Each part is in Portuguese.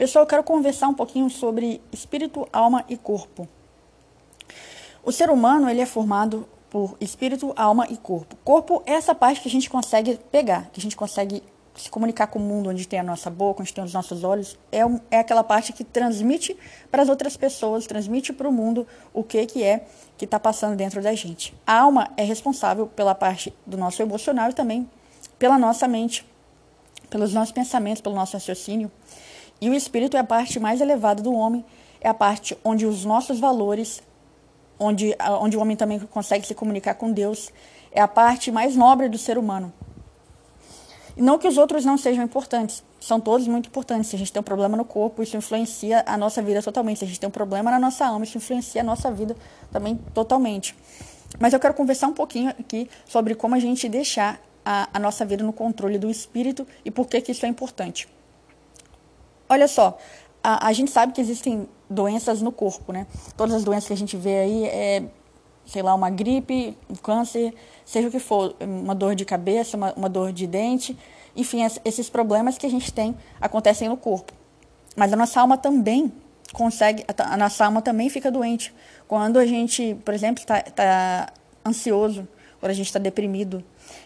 Pessoal, eu quero conversar um pouquinho sobre espírito, alma e corpo. O ser humano ele é formado por espírito, alma e corpo. Corpo é essa parte que a gente consegue pegar, que a gente consegue se comunicar com o mundo, onde tem a nossa boca, onde tem os nossos olhos, é, um, é aquela parte que transmite para as outras pessoas, transmite para o mundo o que, que é que está passando dentro da gente. A alma é responsável pela parte do nosso emocional e também pela nossa mente, pelos nossos pensamentos, pelo nosso raciocínio. E o espírito é a parte mais elevada do homem, é a parte onde os nossos valores, onde, onde o homem também consegue se comunicar com Deus, é a parte mais nobre do ser humano. Não que os outros não sejam importantes, são todos muito importantes. Se a gente tem um problema no corpo, isso influencia a nossa vida totalmente. Se a gente tem um problema na nossa alma, isso influencia a nossa vida também totalmente. Mas eu quero conversar um pouquinho aqui sobre como a gente deixar a, a nossa vida no controle do espírito e por que, que isso é importante. Olha só, a, a gente sabe que existem doenças no corpo, né? Todas as doenças que a gente vê aí é sei lá, uma gripe, um câncer, seja o que for, uma dor de cabeça, uma, uma dor de dente, enfim, esses problemas que a gente tem acontecem no corpo. Mas a nossa alma também consegue, a nossa alma também fica doente. Quando a gente, por exemplo, está tá ansioso, quando a gente está deprimido,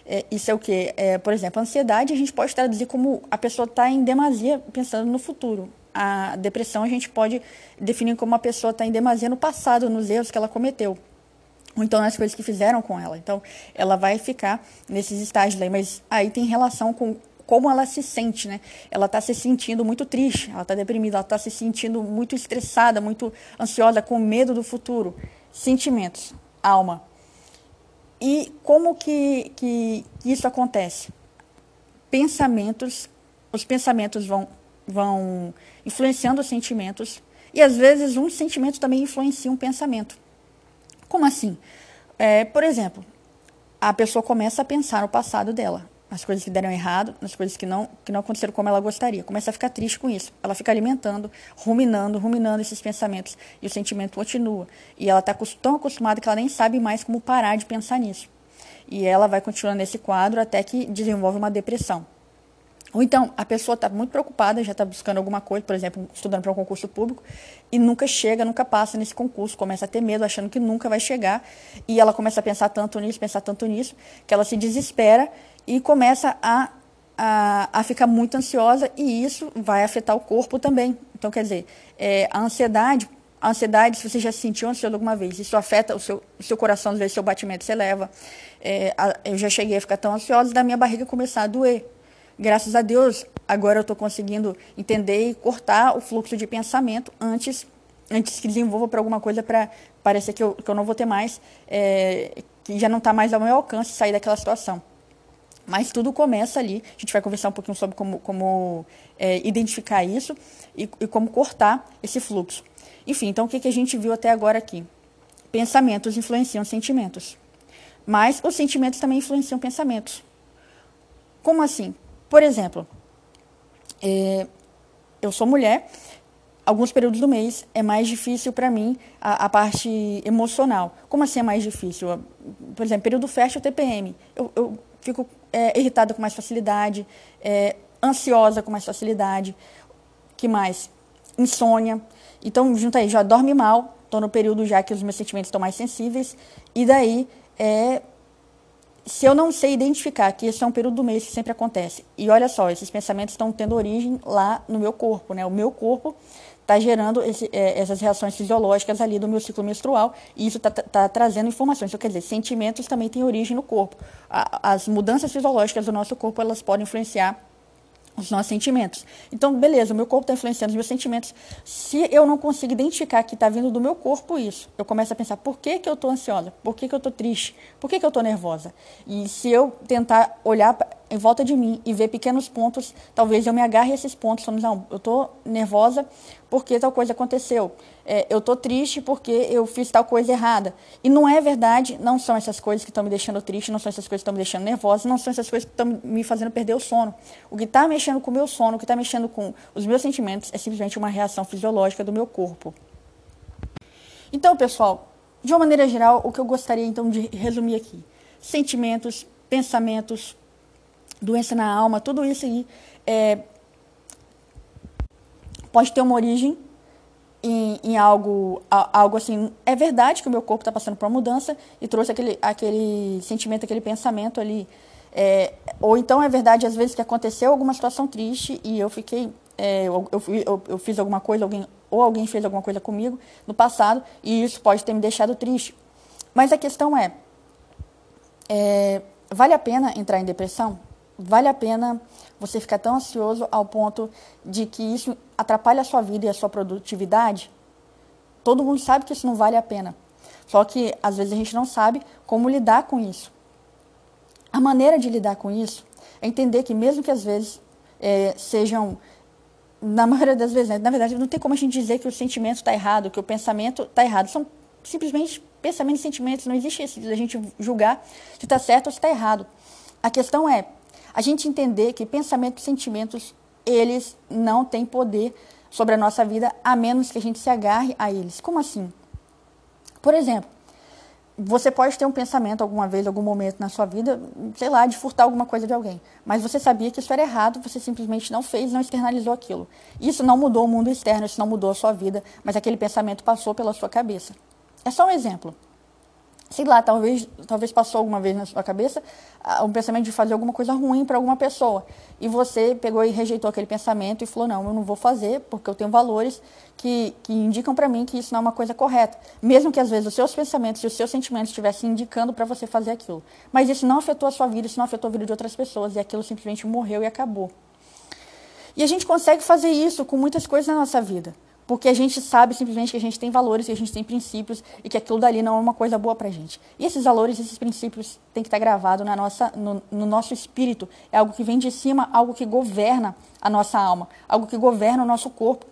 é, isso é o quê? É, por exemplo, ansiedade a gente pode traduzir como a pessoa está em demasia pensando no futuro. A depressão a gente pode definir como a pessoa está em demasia no passado, nos erros que ela cometeu ou então nas coisas que fizeram com ela. Então, ela vai ficar nesses estágios aí, mas aí tem relação com como ela se sente, né? Ela está se sentindo muito triste, ela está deprimida, ela está se sentindo muito estressada, muito ansiosa, com medo do futuro. Sentimentos, alma. E como que, que isso acontece? Pensamentos, os pensamentos vão, vão influenciando os sentimentos, e às vezes um sentimento também influencia um pensamento. Como assim? É, por exemplo, a pessoa começa a pensar no passado dela, nas coisas que deram errado, nas coisas que não, que não aconteceram como ela gostaria. Começa a ficar triste com isso. Ela fica alimentando, ruminando, ruminando esses pensamentos. E o sentimento continua. E ela está tão acostumada que ela nem sabe mais como parar de pensar nisso. E ela vai continuando nesse quadro até que desenvolve uma depressão. Ou então, a pessoa está muito preocupada, já está buscando alguma coisa, por exemplo, estudando para um concurso público, e nunca chega, nunca passa nesse concurso, começa a ter medo, achando que nunca vai chegar, e ela começa a pensar tanto nisso, pensar tanto nisso, que ela se desespera e começa a, a, a ficar muito ansiosa, e isso vai afetar o corpo também. Então, quer dizer, é, a ansiedade, a ansiedade, se você já se sentiu ansioso alguma vez, isso afeta o seu, o seu coração, às vezes, seu batimento se eleva. É, a, eu já cheguei a ficar tão ansiosa da minha barriga começar a doer graças a Deus, agora eu estou conseguindo entender e cortar o fluxo de pensamento antes, antes que desenvolva para alguma coisa para parecer que eu, que eu não vou ter mais, é, que já não está mais ao meu alcance sair daquela situação. Mas tudo começa ali. A gente vai conversar um pouquinho sobre como, como é, identificar isso e, e, como cortar esse fluxo. Enfim, então o que, que a gente viu até agora aqui? Pensamentos influenciam sentimentos. Mas os sentimentos também influenciam pensamentos. Como assim? Por exemplo, é, eu sou mulher, alguns períodos do mês é mais difícil para mim a, a, parte emocional. Como assim é mais difícil? Por exemplo, período fértil TPM. Eu, eu fico é, irritada com mais facilidade, é, ansiosa com mais facilidade. que mais? Insônia. Então, junta aí, já dorme mal, estou no período já que os meus sentimentos estão mais sensíveis, e daí é, se eu não sei identificar que esse é um período do mês que sempre acontece, e olha só, esses pensamentos estão tendo origem lá no meu corpo, né? O meu corpo está gerando esse, é, essas reações fisiológicas ali do meu ciclo menstrual, e isso está tá trazendo informações. Então, quer dizer, sentimentos também têm origem no corpo. A, as mudanças fisiológicas do nosso corpo, elas podem influenciar os nossos sentimentos. Então, beleza, o meu corpo está influenciando os meus sentimentos. Se eu não consigo identificar que está vindo do meu corpo isso, eu começo a pensar, por que, que eu estou ansiosa? Por que, que eu estou triste? Por que, que eu estou nervosa? E se eu tentar olhar em volta de mim e ver pequenos pontos, talvez eu me agarre a esses pontos, falando, não, eu estou nervosa porque tal coisa aconteceu. É, eu estou triste porque eu fiz tal coisa errada. E não é verdade, não são essas coisas que estão me deixando triste, não são essas coisas que estão me deixando nervosa, não são essas coisas que estão me fazendo perder o sono. O que está mexendo com o meu sono, o que está mexendo com os meus sentimentos, é simplesmente uma reação fisiológica do meu corpo. Então, pessoal, de uma maneira geral, o que eu gostaria então de resumir aqui: sentimentos, pensamentos, doença na alma, tudo isso aí é, pode ter uma origem em, em, algo, algo assim. É verdade que o meu corpo está passando por uma mudança e trouxe aquele, aquele sentimento, aquele pensamento ali. É, ou então é verdade, às vezes, que aconteceu alguma situação triste e eu fiquei. É, eu, eu, eu, fiz alguma coisa, alguém, ou alguém fez alguma coisa comigo no passado e isso pode ter me deixado triste. Mas a questão é, é vale a pena entrar em depressão? Vale a pena você ficar tão ansioso ao ponto de que isso atrapalha a sua vida e a sua produtividade? Todo mundo sabe que isso não vale a pena. Só que às vezes a gente não sabe como lidar com isso. A maneira de lidar com isso é entender que mesmo que às vezes é, sejam, na maioria das vezes, né, na verdade não tem como a gente dizer que o sentimento está errado, que o pensamento está errado. São simplesmente pensamentos e sentimentos. Não existe isso de a gente julgar se está certo ou se está errado. A questão é a gente entender que pensamentos e sentimentos, eles não têm poder sobre a nossa vida, a menos que a gente se agarre a eles. Como assim? Por exemplo, você pode ter um pensamento alguma vez, algum momento na sua vida, sei lá, de furtar alguma coisa de alguém. Mas você sabia que isso era errado, você simplesmente não fez, não externalizou aquilo. Isso não mudou o mundo externo, isso não mudou a sua vida, mas aquele pensamento passou pela sua cabeça. É só um exemplo sei lá, talvez, talvez passou alguma vez na sua cabeça um pensamento de fazer alguma coisa ruim para alguma pessoa. E você pegou e rejeitou aquele pensamento e falou: não, eu não vou fazer porque eu tenho valores que, que indicam para mim que isso não é uma coisa correta. Mesmo que às vezes os seus pensamentos e os seus sentimentos estivessem indicando para você fazer aquilo. Mas isso não afetou a sua vida, isso não afetou a vida de outras pessoas e aquilo simplesmente morreu e acabou. E a gente consegue fazer isso com muitas coisas na nossa vida. Porque a gente sabe simplesmente que a gente tem valores, que a gente tem princípios e que aquilo dali não é uma coisa boa pra gente. E esses valores, esses princípios têm que estar gravados na nossa, no, no nosso espírito. É algo que vem de cima, algo que governa a nossa alma, algo que governa o nosso corpo.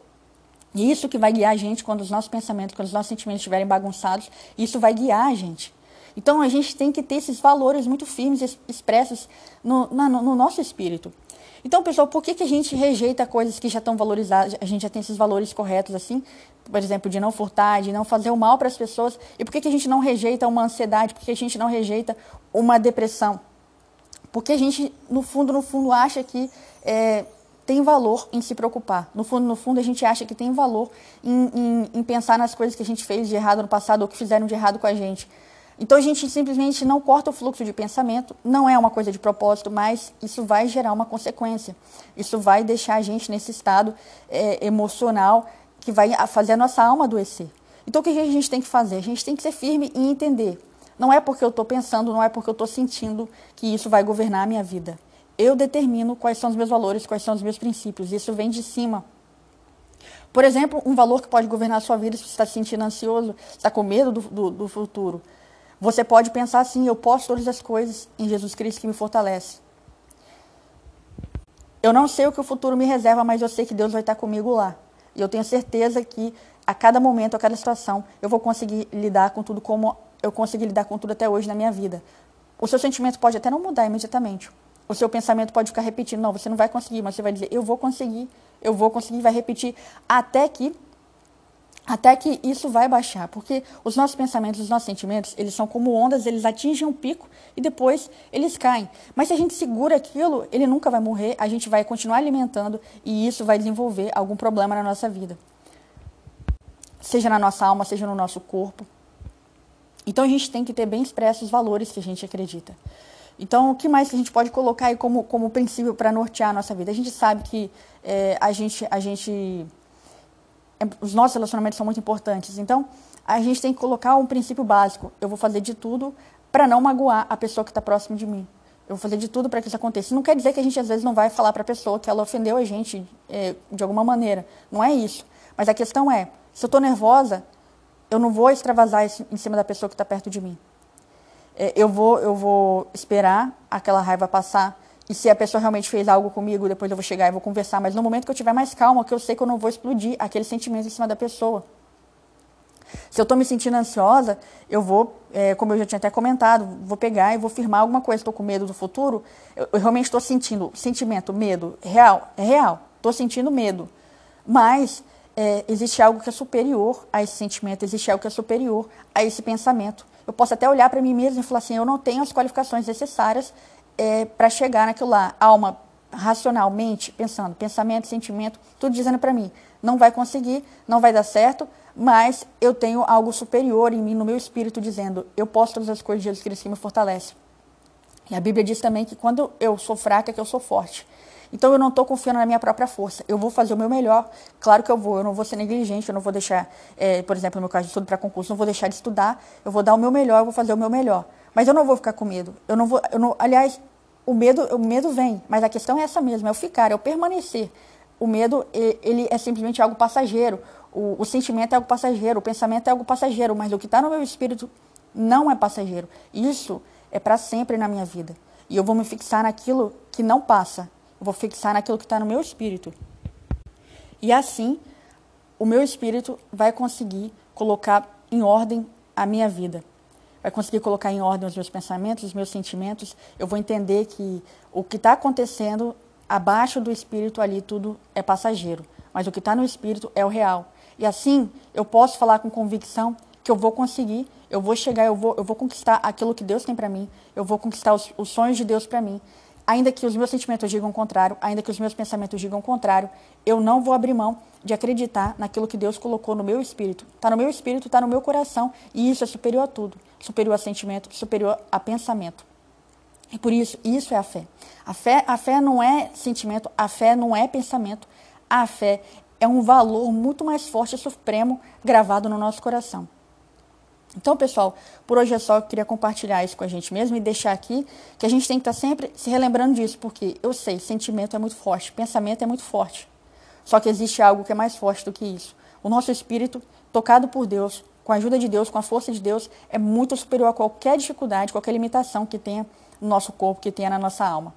E isso que vai guiar a gente quando os nossos pensamentos, quando os nossos sentimentos estiverem bagunçados, isso vai guiar a gente. Então a gente tem que ter esses valores muito firmes expressos no, na, no nosso espírito. Então, pessoal, por que, que a gente rejeita coisas que já estão valorizadas, a gente já tem esses valores corretos, assim, por exemplo, de não furtar, de não fazer o mal para as pessoas, e por que, que a gente não rejeita uma ansiedade, por que a gente não rejeita uma depressão? Porque a gente, no fundo, no fundo, acha que é, tem valor em se preocupar. No fundo, no fundo, a gente acha que tem valor em, em, em pensar nas coisas que a gente fez de errado no passado ou que fizeram de errado com a gente. Então a gente simplesmente não corta o fluxo de pensamento, não é uma coisa de propósito, mas isso vai gerar uma consequência. Isso vai deixar a gente nesse estado é, emocional que vai fazer a nossa alma adoecer. Então o que a gente tem que fazer? A gente tem que ser firme e entender. Não é porque eu estou pensando, não é porque eu estou sentindo que isso vai governar a minha vida. Eu determino quais são os meus valores, quais são os meus princípios. Isso vem de cima. Por exemplo, um valor que pode governar a sua vida se você está se sentindo ansioso, está com medo do, do, do futuro. Você pode pensar assim: eu posso todas as coisas em Jesus Cristo que me fortalece. Eu não sei o que o futuro me reserva, mas eu sei que Deus vai estar comigo lá. E eu tenho certeza que a cada momento, a cada situação, eu vou conseguir lidar com tudo como eu consegui lidar com tudo até hoje na minha vida. O seu sentimento pode até não mudar imediatamente. O seu pensamento pode ficar repetindo, não, você não vai conseguir, mas você vai dizer, eu vou conseguir, eu vou conseguir, vai repetir até que até que isso vai baixar, porque os nossos pensamentos, os nossos sentimentos, eles são como ondas, eles atingem um pico e depois eles caem. Mas se a gente segura aquilo, ele nunca vai morrer, a gente vai continuar alimentando e isso vai desenvolver algum problema na nossa vida. Seja na nossa alma, seja no nosso corpo. Então a gente tem que ter bem expressos os valores que a gente acredita. Então, o que mais que a gente pode colocar aí como, como princípio para nortear a nossa vida? A gente sabe que é, a gente, a gente os nossos relacionamentos são muito importantes. Então, a gente tem que colocar um princípio básico. Eu vou fazer de tudo para não magoar a pessoa que está próximo de mim. Eu vou fazer de tudo para que isso aconteça. Não quer dizer que a gente às vezes não vai falar para a pessoa que ela ofendeu a gente é, de alguma maneira. Não é isso. Mas a questão é, se eu estou nervosa, eu não vou extravasar em cima da pessoa que está perto de mim. É, eu, vou, eu vou esperar aquela raiva passar e se a pessoa realmente fez algo comigo, depois eu vou chegar e vou conversar. Mas no momento que eu tiver mais calma, que eu sei que eu não vou explodir aquele sentimento em cima da pessoa. Se eu estou me sentindo ansiosa, eu vou, é, como eu já tinha até comentado, vou pegar e vou firmar alguma coisa. Estou com medo do futuro, eu, eu realmente estou sentindo sentimento, medo, real, é real. Estou sentindo medo. Mas é, existe algo que é superior a esse sentimento, existe algo que é superior a esse pensamento. Eu posso até olhar para mim mesmo e falar assim: eu não tenho as qualificações necessárias é, para chegar naquilo lá. Alma, racionalmente, pensando, pensamento, sentimento, tudo dizendo para mim, não vai conseguir, não vai dar certo, mas eu tenho algo superior em mim, no meu espírito, dizendo, eu posso todas as coisas de Jesus Cristo que me fortalece. E a Bíblia diz também que quando eu sou fraca, é que eu sou forte. Então eu não estou confiando na minha própria força. Eu vou fazer o meu melhor. Claro que eu vou. Eu não vou ser negligente. Eu não vou deixar, é, por exemplo, no meu caso de estudo para concurso, não vou deixar de estudar. Eu vou dar o meu melhor. Eu vou fazer o meu melhor. Mas eu não vou ficar com medo. Eu não vou. Eu não, aliás, o medo, o medo vem. Mas a questão é essa mesmo. É o ficar. É o permanecer. O medo ele é simplesmente algo passageiro. O, o sentimento é algo passageiro. O pensamento é algo passageiro. Mas o que está no meu espírito não é passageiro. Isso é para sempre na minha vida. E eu vou me fixar naquilo que não passa. Eu vou fixar naquilo que está no meu espírito. E assim, o meu espírito vai conseguir colocar em ordem a minha vida. Vai conseguir colocar em ordem os meus pensamentos, os meus sentimentos. Eu vou entender que o que está acontecendo abaixo do espírito ali, tudo é passageiro. Mas o que está no espírito é o real. E assim, eu posso falar com convicção que eu vou conseguir eu vou chegar, eu vou, eu vou conquistar aquilo que Deus tem para mim, eu vou conquistar os, os sonhos de Deus para mim. Ainda que os meus sentimentos digam o contrário, ainda que os meus pensamentos digam o contrário, eu não vou abrir mão de acreditar naquilo que Deus colocou no meu espírito. Está no meu espírito, está no meu coração, e isso é superior a tudo. Superior a sentimento, superior a pensamento. E por isso, isso é a fé. A fé, a fé não é sentimento, a fé não é pensamento. A fé é um valor muito mais forte e supremo gravado no nosso coração. Então, pessoal, por hoje é só. Eu queria compartilhar isso com a gente mesmo e deixar aqui que a gente tem que estar sempre se relembrando disso, porque eu sei, sentimento é muito forte, pensamento é muito forte. Só que existe algo que é mais forte do que isso. O nosso espírito, tocado por Deus, com a ajuda de Deus, com a força de Deus, é muito superior a qualquer dificuldade, qualquer limitação que tenha no nosso corpo, que tenha na nossa alma.